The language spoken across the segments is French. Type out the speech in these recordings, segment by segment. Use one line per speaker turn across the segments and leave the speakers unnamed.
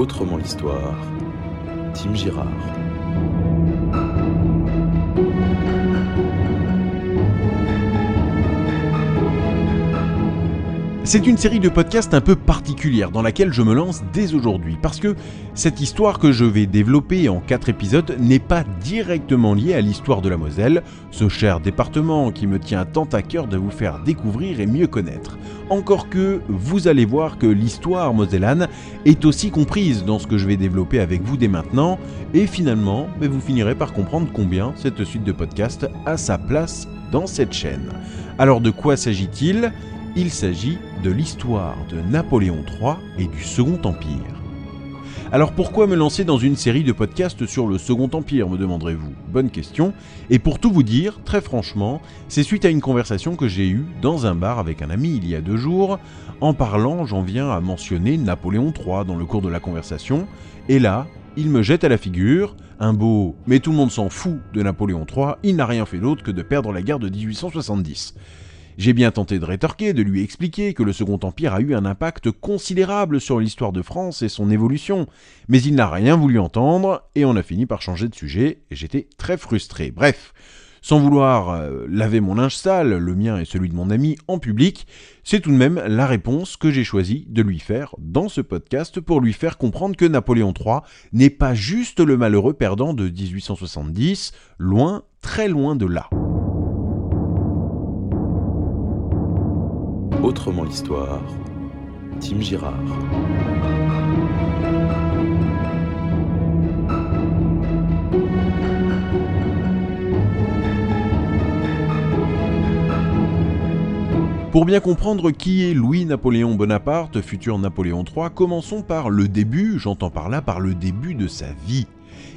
Autrement l'histoire, Tim Girard.
C'est une série de podcasts un peu particulière dans laquelle je me lance dès aujourd'hui parce que cette histoire que je vais développer en quatre épisodes n'est pas directement liée à l'histoire de la Moselle, ce cher département qui me tient tant à cœur de vous faire découvrir et mieux connaître. Encore que vous allez voir que l'histoire mosellane est aussi comprise dans ce que je vais développer avec vous dès maintenant et finalement vous finirez par comprendre combien cette suite de podcasts a sa place dans cette chaîne. Alors de quoi s'agit-il? Il s'agit de l'histoire de Napoléon III et du Second Empire. Alors pourquoi me lancer dans une série de podcasts sur le Second Empire, me demanderez-vous? Bonne question. Et pour tout vous dire, très franchement, c'est suite à une conversation que j'ai eue dans un bar avec un ami il y a deux jours. En parlant, j'en viens à mentionner Napoléon III dans le cours de la conversation. Et là, il me jette à la figure un beau « mais tout le monde s'en fout de Napoléon III, il n'a rien fait d'autre que de perdre la guerre de 1870 ». J'ai bien tenté de rétorquer, de lui expliquer que le Second Empire a eu un impact considérable sur l'histoire de France et son évolution, mais il n'a rien voulu entendre, et on a fini par changer de sujet, et j'étais très frustré. Bref, sans vouloir euh, laver mon linge sale, le mien et celui de mon ami, en public, c'est tout de même la réponse que j'ai choisi de lui faire dans ce podcast pour lui faire comprendre que Napoléon III n'est pas juste le malheureux perdant de 1870, loin, très loin de là.
Autrement l'histoire, Tim Girard.
Pour bien comprendre qui est Louis-Napoléon Bonaparte, futur Napoléon III, commençons par le début, j'entends par là par le début de sa vie.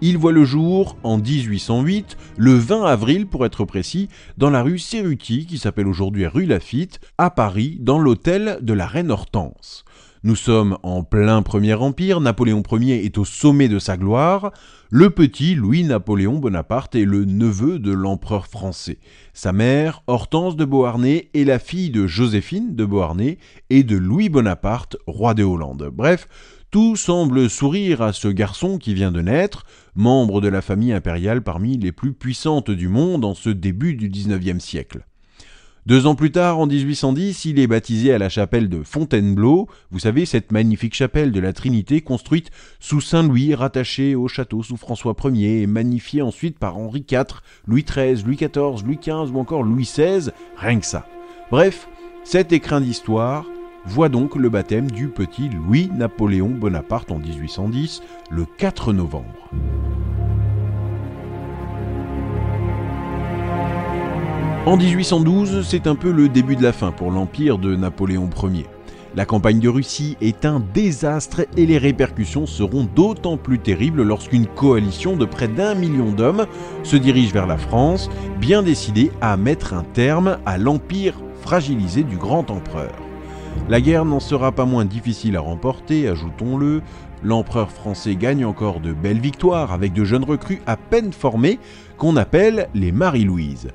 Il voit le jour en 1808, le 20 avril pour être précis, dans la rue Cerruti, qui s'appelle aujourd'hui rue Lafitte, à Paris, dans l'hôtel de la reine Hortense. Nous sommes en plein Premier Empire, Napoléon Ier est au sommet de sa gloire, le petit Louis-Napoléon Bonaparte est le neveu de l'empereur français. Sa mère, Hortense de Beauharnais, est la fille de Joséphine de Beauharnais et de Louis Bonaparte, roi de Hollande. Bref, tout semble sourire à ce garçon qui vient de naître, membre de la famille impériale parmi les plus puissantes du monde en ce début du XIXe siècle. Deux ans plus tard, en 1810, il est baptisé à la chapelle de Fontainebleau, vous savez, cette magnifique chapelle de la Trinité construite sous Saint-Louis, rattachée au château sous François Ier et magnifiée ensuite par Henri IV, Louis XIII, Louis XIV, Louis XV ou encore Louis XVI, rien que ça. Bref, cet écrin d'histoire voit donc le baptême du petit Louis-Napoléon Bonaparte en 1810, le 4 novembre. En 1812, c'est un peu le début de la fin pour l'empire de Napoléon Ier. La campagne de Russie est un désastre et les répercussions seront d'autant plus terribles lorsqu'une coalition de près d'un million d'hommes se dirige vers la France, bien décidée à mettre un terme à l'empire fragilisé du grand empereur. La guerre n'en sera pas moins difficile à remporter, ajoutons-le. L'empereur français gagne encore de belles victoires avec de jeunes recrues à peine formées qu'on appelle les Marie-Louise.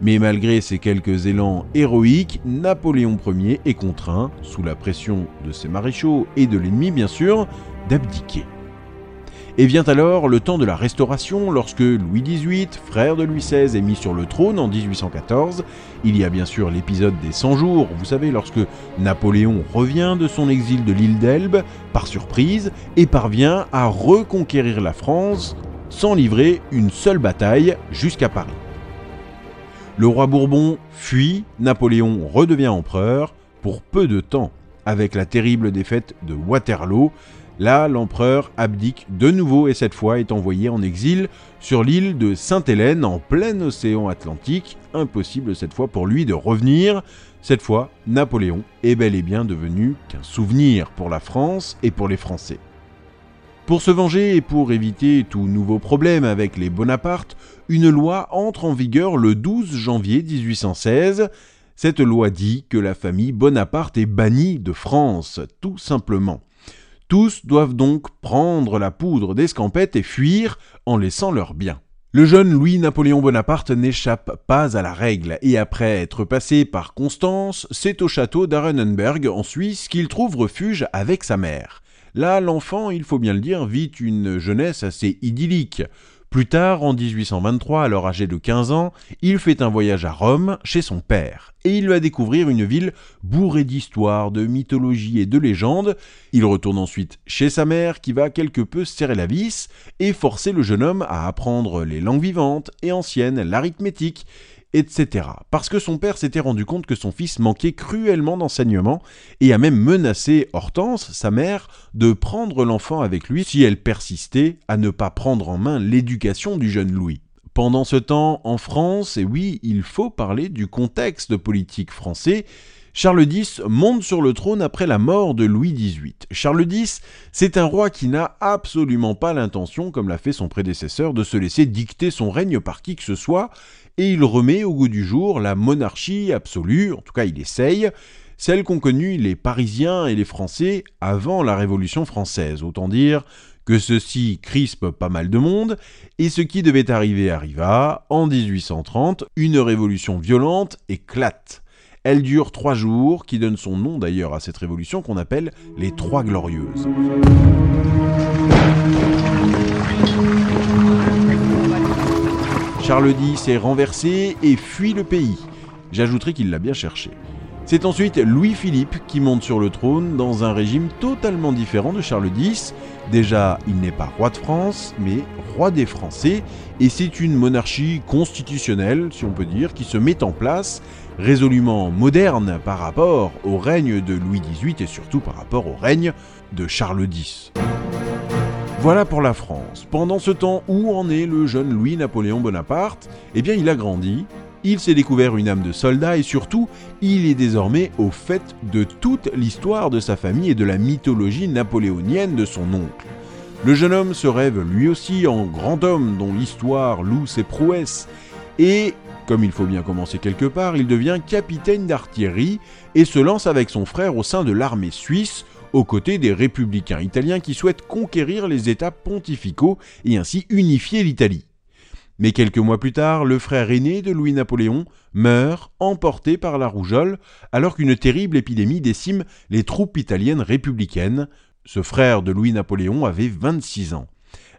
Mais malgré ces quelques élans héroïques, Napoléon Ier est contraint, sous la pression de ses maréchaux et de l'ennemi bien sûr, d'abdiquer. Et vient alors le temps de la Restauration, lorsque Louis XVIII, frère de Louis XVI, est mis sur le trône en 1814. Il y a bien sûr l'épisode des 100 jours, vous savez, lorsque Napoléon revient de son exil de l'île d'Elbe, par surprise, et parvient à reconquérir la France sans livrer une seule bataille jusqu'à Paris. Le roi Bourbon fuit, Napoléon redevient empereur pour peu de temps. Avec la terrible défaite de Waterloo, Là, l'empereur abdique de nouveau et cette fois est envoyé en exil sur l'île de Sainte-Hélène en plein océan Atlantique. Impossible cette fois pour lui de revenir. Cette fois, Napoléon est bel et bien devenu qu'un souvenir pour la France et pour les Français. Pour se venger et pour éviter tout nouveau problème avec les Bonaparte, une loi entre en vigueur le 12 janvier 1816. Cette loi dit que la famille Bonaparte est bannie de France, tout simplement. Tous doivent donc prendre la poudre d'escampette et fuir en laissant leurs biens. Le jeune Louis-Napoléon Bonaparte n'échappe pas à la règle et après être passé par Constance, c'est au château d'Arenenberg en Suisse qu'il trouve refuge avec sa mère. Là, l'enfant, il faut bien le dire, vit une jeunesse assez idyllique. Plus tard, en 1823, alors âgé de 15 ans, il fait un voyage à Rome chez son père et il va découvrir une ville bourrée d'histoires, de mythologie et de légendes. Il retourne ensuite chez sa mère qui va quelque peu serrer la vis et forcer le jeune homme à apprendre les langues vivantes et anciennes, l'arithmétique etc. Parce que son père s'était rendu compte que son fils manquait cruellement d'enseignement et a même menacé Hortense, sa mère, de prendre l'enfant avec lui si elle persistait à ne pas prendre en main l'éducation du jeune Louis. Pendant ce temps, en France, et oui, il faut parler du contexte politique français, Charles X monte sur le trône après la mort de Louis XVIII. Charles X, c'est un roi qui n'a absolument pas l'intention, comme l'a fait son prédécesseur, de se laisser dicter son règne par qui que ce soit, et il remet au goût du jour la monarchie absolue, en tout cas il essaye, celle qu'ont connue les Parisiens et les Français avant la Révolution française. Autant dire que ceci crispe pas mal de monde, et ce qui devait arriver arriva. En 1830, une révolution violente éclate. Elle dure trois jours, qui donne son nom d'ailleurs à cette révolution qu'on appelle les Trois Glorieuses. Charles X est renversé et fuit le pays. J'ajouterai qu'il l'a bien cherché. C'est ensuite Louis-Philippe qui monte sur le trône dans un régime totalement différent de Charles X. Déjà, il n'est pas roi de France, mais roi des Français, et c'est une monarchie constitutionnelle, si on peut dire, qui se met en place, résolument moderne par rapport au règne de Louis XVIII et surtout par rapport au règne de Charles X. Voilà pour la France. Pendant ce temps, où en est le jeune Louis-Napoléon Bonaparte? Eh bien, il a grandi, il s'est découvert une âme de soldat et surtout, il est désormais au fait de toute l'histoire de sa famille et de la mythologie napoléonienne de son oncle. Le jeune homme se rêve lui aussi en grand homme dont l'histoire loue ses prouesses et, comme il faut bien commencer quelque part, il devient capitaine d'artillerie et se lance avec son frère au sein de l'armée suisse aux côtés des républicains italiens qui souhaitent conquérir les États pontificaux et ainsi unifier l'Italie. Mais quelques mois plus tard, le frère aîné de Louis-Napoléon meurt, emporté par la rougeole, alors qu'une terrible épidémie décime les troupes italiennes républicaines. Ce frère de Louis-Napoléon avait 26 ans.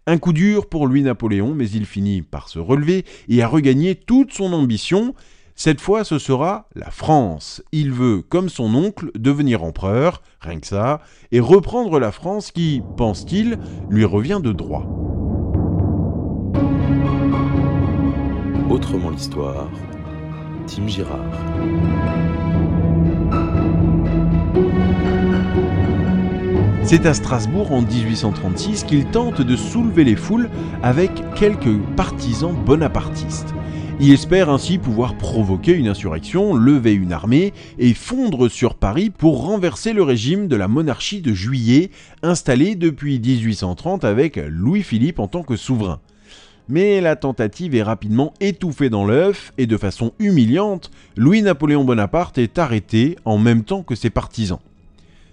Un coup dur pour Louis-Napoléon, mais il finit par se relever et à regagner toute son ambition. Cette fois, ce sera la France. Il veut, comme son oncle, devenir empereur, rien que ça, et reprendre la France qui, pense-t-il, lui revient de droit.
Autrement l'histoire, Tim Girard.
C'est à Strasbourg en 1836 qu'il tente de soulever les foules avec quelques partisans bonapartistes. Il espère ainsi pouvoir provoquer une insurrection, lever une armée et fondre sur Paris pour renverser le régime de la monarchie de juillet installé depuis 1830 avec Louis-Philippe en tant que souverain. Mais la tentative est rapidement étouffée dans l'œuf et de façon humiliante, Louis-Napoléon Bonaparte est arrêté en même temps que ses partisans.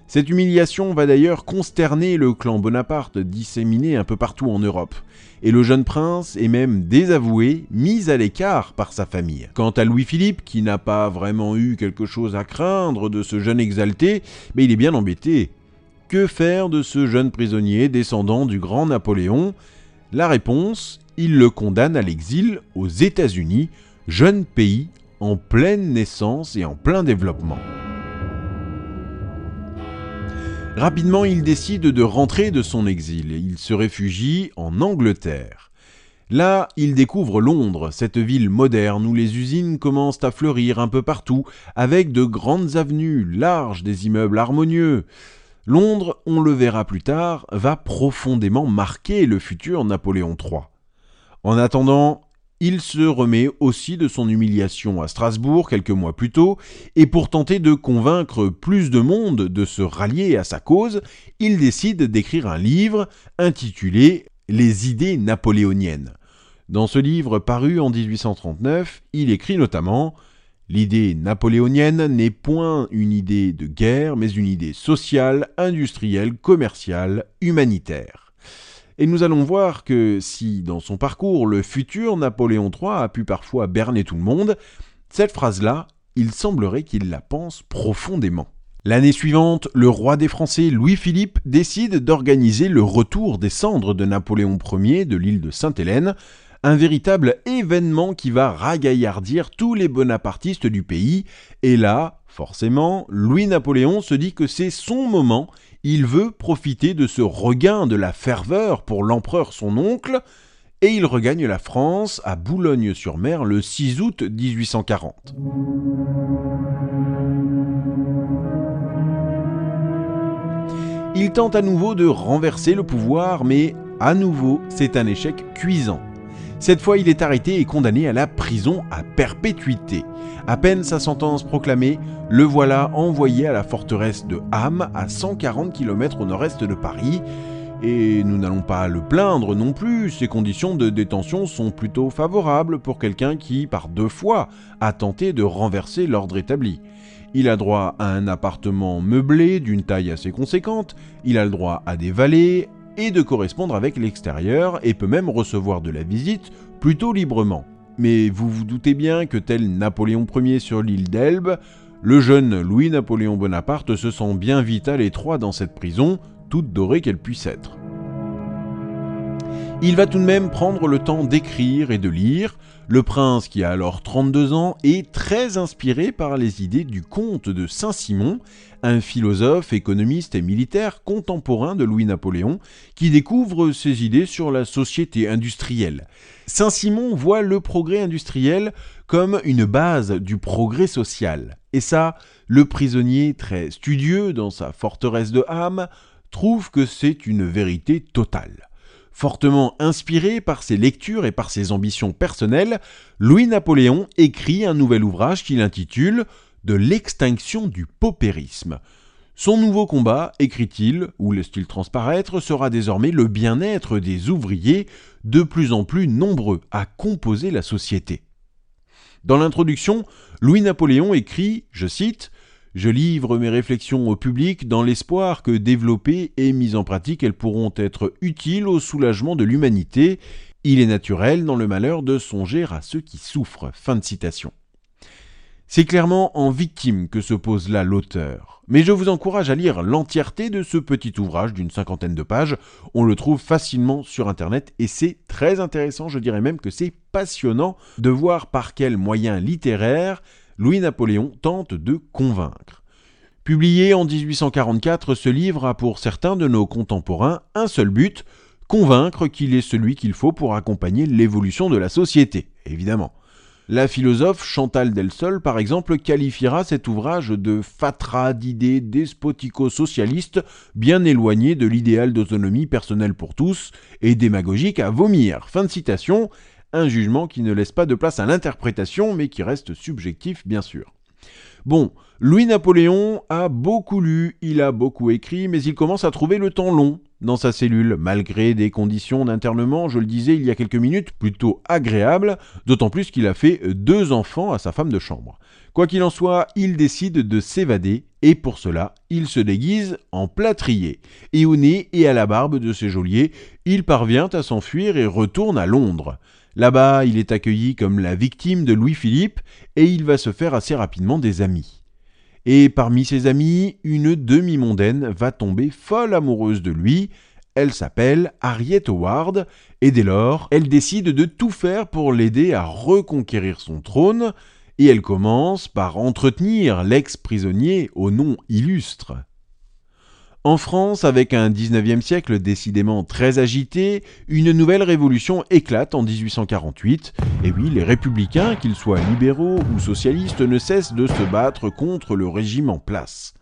Cette humiliation va d'ailleurs consterner le clan Bonaparte disséminé un peu partout en Europe, et le jeune prince est même désavoué, mis à l'écart par sa famille. Quant à Louis-Philippe, qui n'a pas vraiment eu quelque chose à craindre de ce jeune exalté, mais il est bien embêté. Que faire de ce jeune prisonnier descendant du grand Napoléon? La réponse, il le condamne à l'exil aux États-Unis, jeune pays en pleine naissance et en plein développement. Rapidement, il décide de rentrer de son exil il se réfugie en Angleterre. Là, il découvre Londres, cette ville moderne où les usines commencent à fleurir un peu partout, avec de grandes avenues larges, des immeubles harmonieux. Londres, on le verra plus tard, va profondément marquer le futur Napoléon III. En attendant, il se remet aussi de son humiliation à Strasbourg quelques mois plus tôt, et pour tenter de convaincre plus de monde de se rallier à sa cause, il décide d'écrire un livre intitulé Les idées napoléoniennes. Dans ce livre paru en 1839, il écrit notamment L'idée napoléonienne n'est point une idée de guerre, mais une idée sociale, industrielle, commerciale, humanitaire. Et nous allons voir que si dans son parcours le futur Napoléon III a pu parfois berner tout le monde, cette phrase-là, il semblerait qu'il la pense profondément. L'année suivante, le roi des Français Louis-Philippe décide d'organiser le retour des cendres de Napoléon Ier de l'île de Sainte-Hélène un véritable événement qui va ragaillardir tous les bonapartistes du pays, et là, forcément, Louis-Napoléon se dit que c'est son moment, il veut profiter de ce regain de la ferveur pour l'empereur son oncle, et il regagne la France à Boulogne-sur-Mer le 6 août 1840. Il tente à nouveau de renverser le pouvoir, mais à nouveau c'est un échec cuisant. Cette fois, il est arrêté et condamné à la prison à perpétuité. À peine sa sentence proclamée, le voilà envoyé à la forteresse de Ham, à 140 km au nord-est de Paris. Et nous n'allons pas le plaindre non plus, ses conditions de détention sont plutôt favorables pour quelqu'un qui, par deux fois, a tenté de renverser l'ordre établi. Il a droit à un appartement meublé d'une taille assez conséquente, il a le droit à des valets, et de correspondre avec l'extérieur et peut même recevoir de la visite plutôt librement. Mais vous vous doutez bien que tel Napoléon Ier sur l'île d'Elbe, le jeune Louis-Napoléon Bonaparte se sent bien vite à l'étroit dans cette prison, toute dorée qu'elle puisse être. Il va tout de même prendre le temps d'écrire et de lire. Le prince, qui a alors 32 ans, est très inspiré par les idées du comte de Saint-Simon, un philosophe, économiste et militaire contemporain de Louis-Napoléon, qui découvre ses idées sur la société industrielle. Saint-Simon voit le progrès industriel comme une base du progrès social. Et ça, le prisonnier, très studieux dans sa forteresse de Ham, trouve que c'est une vérité totale. Fortement inspiré par ses lectures et par ses ambitions personnelles, Louis-Napoléon écrit un nouvel ouvrage qu'il intitule De l'extinction du paupérisme. Son nouveau combat, écrit-il, ou laisse-t-il transparaître, sera désormais le bien-être des ouvriers, de plus en plus nombreux à composer la société. Dans l'introduction, Louis-Napoléon écrit, je cite, je livre mes réflexions au public dans l'espoir que développées et mises en pratique, elles pourront être utiles au soulagement de l'humanité. Il est naturel dans le malheur de songer à ceux qui souffrent. Fin de citation. C'est clairement en victime que se pose là l'auteur. Mais je vous encourage à lire l'entièreté de ce petit ouvrage d'une cinquantaine de pages. On le trouve facilement sur Internet et c'est très intéressant, je dirais même que c'est passionnant de voir par quels moyens littéraires Louis-Napoléon tente de convaincre. Publié en 1844, ce livre a pour certains de nos contemporains un seul but, convaincre qu'il est celui qu'il faut pour accompagner l'évolution de la société, évidemment. La philosophe Chantal Delsol, par exemple, qualifiera cet ouvrage de fatras d'idées despotico-socialistes bien éloignées de l'idéal d'autonomie personnelle pour tous et démagogique à vomir. Fin de citation un jugement qui ne laisse pas de place à l'interprétation, mais qui reste subjectif bien sûr. Bon, Louis-Napoléon a beaucoup lu, il a beaucoup écrit, mais il commence à trouver le temps long dans sa cellule, malgré des conditions d'internement, je le disais il y a quelques minutes, plutôt agréables, d'autant plus qu'il a fait deux enfants à sa femme de chambre. Quoi qu'il en soit, il décide de s'évader, et pour cela, il se déguise en plâtrier. Et au nez et à la barbe de ses geôliers, il parvient à s'enfuir et retourne à Londres. Là-bas, il est accueilli comme la victime de Louis-Philippe et il va se faire assez rapidement des amis. Et parmi ses amis, une demi-mondaine va tomber folle amoureuse de lui. Elle s'appelle Harriet Howard et dès lors, elle décide de tout faire pour l'aider à reconquérir son trône et elle commence par entretenir l'ex-prisonnier au nom illustre. En France, avec un 19e siècle décidément très agité, une nouvelle révolution éclate en 1848. Et oui, les républicains, qu'ils soient libéraux ou socialistes, ne cessent de se battre contre le régime en place.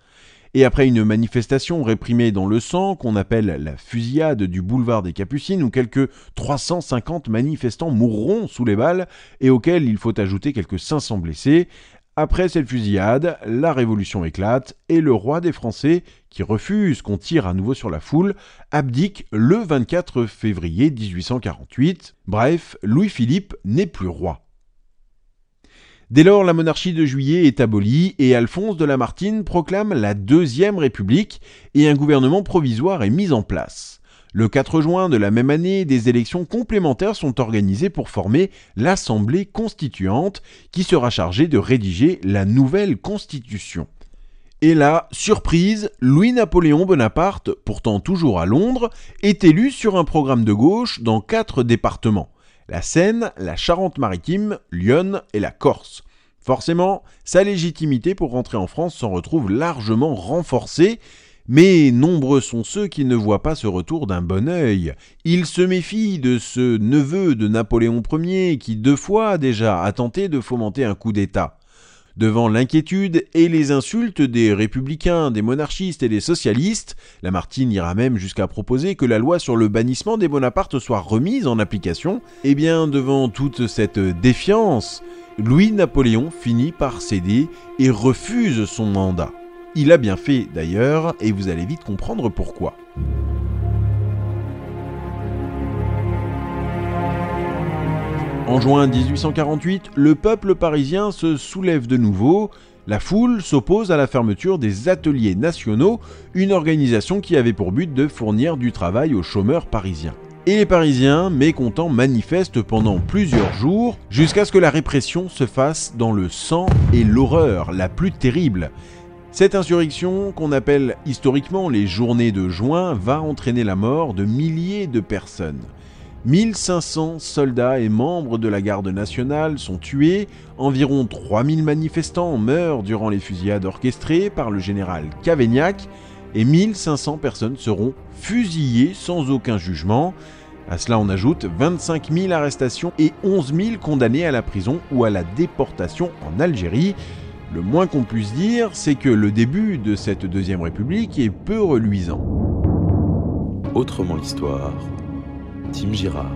Et après une manifestation réprimée dans le sang, qu'on appelle la fusillade du boulevard des Capucines, où quelques 350 manifestants mourront sous les balles, et auxquels il faut ajouter quelques 500 blessés, après cette fusillade, la révolution éclate et le roi des Français, qui refuse qu'on tire à nouveau sur la foule, abdique le 24 février 1848. Bref, Louis-Philippe n'est plus roi. Dès lors, la monarchie de juillet est abolie et Alphonse de Lamartine proclame la Deuxième République et un gouvernement provisoire est mis en place. Le 4 juin de la même année, des élections complémentaires sont organisées pour former l'Assemblée constituante qui sera chargée de rédiger la nouvelle constitution. Et là, surprise, Louis-Napoléon Bonaparte, pourtant toujours à Londres, est élu sur un programme de gauche dans quatre départements la Seine, la Charente-Maritime, Lyon et la Corse. Forcément, sa légitimité pour rentrer en France s'en retrouve largement renforcée, mais nombreux sont ceux qui ne voient pas ce retour d'un bon œil. Ils se méfient de ce neveu de Napoléon Ier qui deux fois déjà a tenté de fomenter un coup d'État. Devant l'inquiétude et les insultes des républicains, des monarchistes et des socialistes, Lamartine ira même jusqu'à proposer que la loi sur le bannissement des Bonaparte soit remise en application. Eh bien, devant toute cette défiance, Louis-Napoléon finit par céder et refuse son mandat. Il a bien fait d'ailleurs, et vous allez vite comprendre pourquoi. En juin 1848, le peuple parisien se soulève de nouveau. La foule s'oppose à la fermeture des ateliers nationaux, une organisation qui avait pour but de fournir du travail aux chômeurs parisiens. Et les Parisiens, mécontents, manifestent pendant plusieurs jours, jusqu'à ce que la répression se fasse dans le sang et l'horreur la plus terrible. Cette insurrection, qu'on appelle historiquement les journées de juin, va entraîner la mort de milliers de personnes. 1500 soldats et membres de la garde nationale sont tués, environ 3000 manifestants meurent durant les fusillades orchestrées par le général Cavaignac, et 1500 personnes seront fusillées sans aucun jugement. À cela, on ajoute 25 000 arrestations et 11 000 condamnés à la prison ou à la déportation en Algérie. Le moins qu'on puisse dire, c'est que le début de cette Deuxième République est peu reluisant.
Autrement l'histoire, Tim Girard.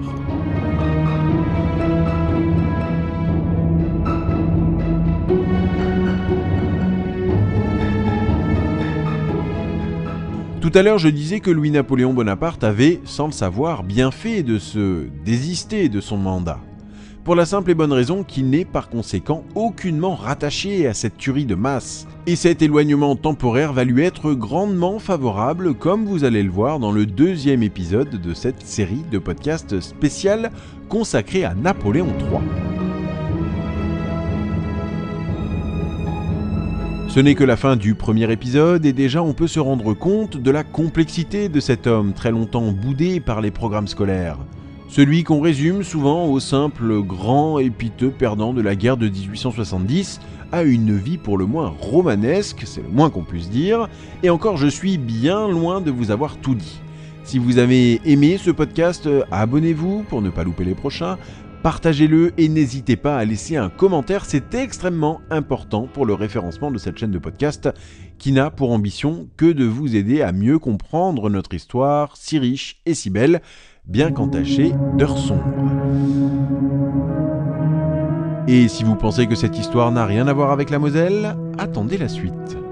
Tout à l'heure, je disais que Louis-Napoléon Bonaparte avait, sans le savoir, bien fait de se désister de son mandat pour la simple et bonne raison qu'il n'est par conséquent aucunement rattaché à cette tuerie de masse. Et cet éloignement temporaire va lui être grandement favorable, comme vous allez le voir dans le deuxième épisode de cette série de podcasts spécial consacrée à Napoléon III. Ce n'est que la fin du premier épisode et déjà on peut se rendre compte de la complexité de cet homme très longtemps boudé par les programmes scolaires. Celui qu'on résume souvent au simple grand et piteux perdant de la guerre de 1870 a une vie pour le moins romanesque, c'est le moins qu'on puisse dire, et encore je suis bien loin de vous avoir tout dit. Si vous avez aimé ce podcast, abonnez-vous pour ne pas louper les prochains, partagez-le et n'hésitez pas à laisser un commentaire, c'est extrêmement important pour le référencement de cette chaîne de podcast qui n'a pour ambition que de vous aider à mieux comprendre notre histoire si riche et si belle bien qu'entachée d'heures sombres. Et si vous pensez que cette histoire n'a rien à voir avec la Moselle, attendez la suite.